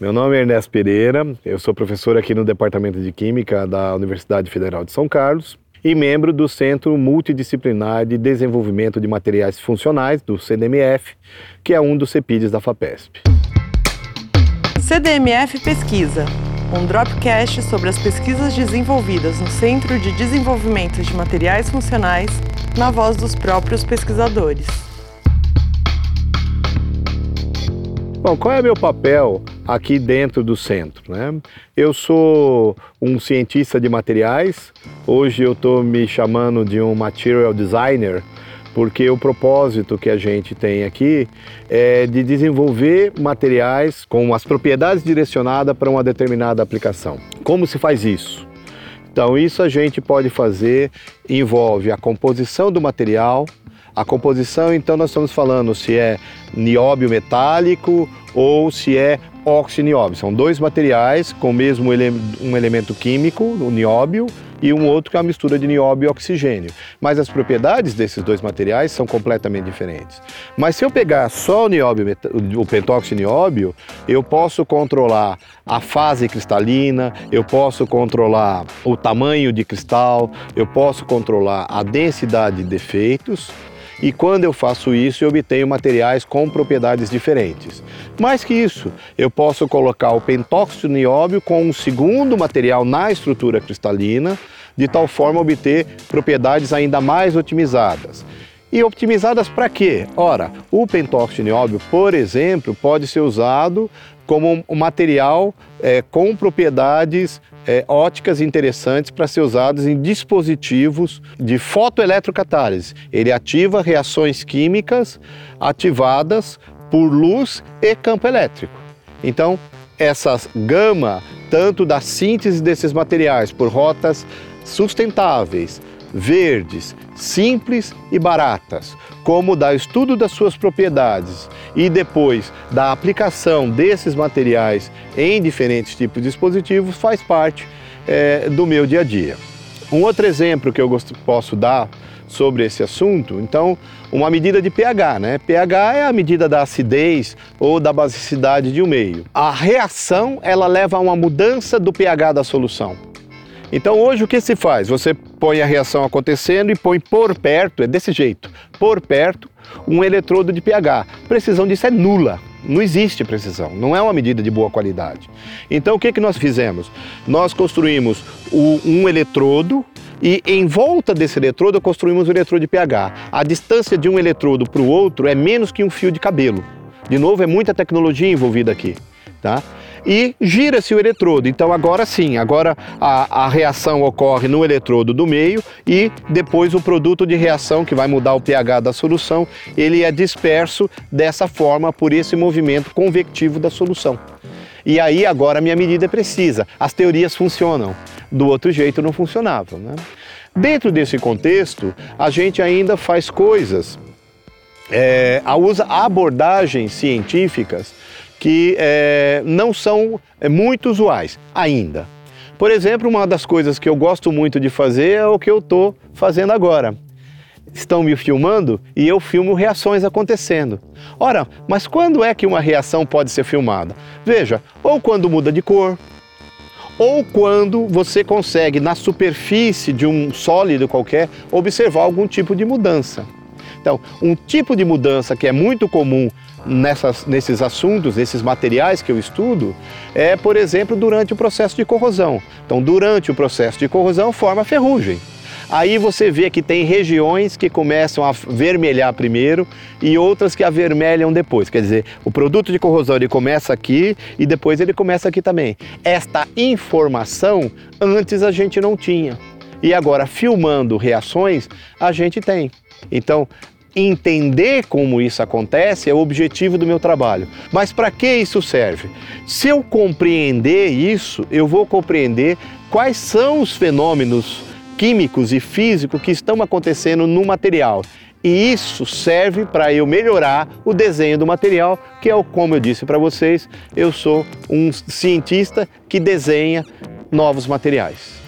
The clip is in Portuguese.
Meu nome é Ernesto Pereira, eu sou professor aqui no Departamento de Química da Universidade Federal de São Carlos e membro do Centro Multidisciplinar de Desenvolvimento de Materiais Funcionais, do CDMF, que é um dos CEPIDs da FAPESP. CDMF Pesquisa, um dropcast sobre as pesquisas desenvolvidas no Centro de Desenvolvimento de Materiais Funcionais, na voz dos próprios pesquisadores. Bom, qual é meu papel aqui dentro do centro? Né? Eu sou um cientista de materiais, hoje eu estou me chamando de um material designer, porque o propósito que a gente tem aqui é de desenvolver materiais com as propriedades direcionadas para uma determinada aplicação. Como se faz isso? Então, isso a gente pode fazer, envolve a composição do material, a composição, então, nós estamos falando se é nióbio metálico ou se é óxido nióbio. São dois materiais com o mesmo ele um elemento químico, o nióbio, e um outro que é uma mistura de nióbio e oxigênio. Mas as propriedades desses dois materiais são completamente diferentes. Mas se eu pegar só o nióbio, o pentóxido nióbio, eu posso controlar a fase cristalina, eu posso controlar o tamanho de cristal, eu posso controlar a densidade de defeitos e quando eu faço isso, eu obtenho materiais com propriedades diferentes. Mais que isso, eu posso colocar o pentóxido nióbio com um segundo material na estrutura cristalina, de tal forma obter propriedades ainda mais otimizadas. E optimizadas para quê? Ora, o pentóxido nióbio, por exemplo, pode ser usado como um material é, com propriedades é, óticas interessantes para ser usados em dispositivos de fotoeletrocatálise. Ele ativa reações químicas ativadas por luz e campo elétrico. Então, essa gama, tanto da síntese desses materiais por rotas sustentáveis, verdes, simples e baratas, como da estudo das suas propriedades e depois da aplicação desses materiais em diferentes tipos de dispositivos, faz parte é, do meu dia a dia. Um outro exemplo que eu posso dar sobre esse assunto, então, uma medida de pH, né? pH é a medida da acidez ou da basicidade de um meio. A reação, ela leva a uma mudança do pH da solução. Então hoje o que se faz? Você põe a reação acontecendo e põe por perto, é desse jeito, por perto, um eletrodo de pH. Precisão disso é nula. Não existe precisão, não é uma medida de boa qualidade. Então o que, que nós fizemos? Nós construímos o, um eletrodo e em volta desse eletrodo construímos o eletrodo de pH. A distância de um eletrodo para o outro é menos que um fio de cabelo. De novo, é muita tecnologia envolvida aqui. Tá? E gira-se o eletrodo. Então agora sim, agora a, a, reação ocorre no eletrodo do meio e depois o produto de reação que vai mudar o pH da solução, ele é disperso dessa forma por esse movimento convectivo da solução. E aí agora a minha medida é precisa. As teorias funcionam. Do outro jeito não funcionavam. Né? Dentro desse contexto, a gente ainda faz coisas, é, usa abordagens científicas que é, não são é, muito usuais ainda. Por exemplo, uma das coisas que eu gosto muito de fazer é o que eu estou fazendo agora. Estão me filmando e eu filmo reações acontecendo. Ora, mas quando é que uma reação pode ser filmada? Veja, ou quando muda de cor, ou quando você consegue, na superfície de um sólido qualquer, observar algum tipo de mudança. Então, um tipo de mudança que é muito comum nessas, nesses assuntos, nesses materiais que eu estudo, é, por exemplo, durante o processo de corrosão. Então, durante o processo de corrosão, forma ferrugem. Aí você vê que tem regiões que começam a vermelhar primeiro e outras que avermelham depois. Quer dizer, o produto de corrosão ele começa aqui e depois ele começa aqui também. Esta informação antes a gente não tinha. E agora, filmando reações, a gente tem. Então, entender como isso acontece é o objetivo do meu trabalho. Mas para que isso serve? Se eu compreender isso, eu vou compreender quais são os fenômenos químicos e físicos que estão acontecendo no material. E isso serve para eu melhorar o desenho do material, que é como eu disse para vocês, eu sou um cientista que desenha novos materiais.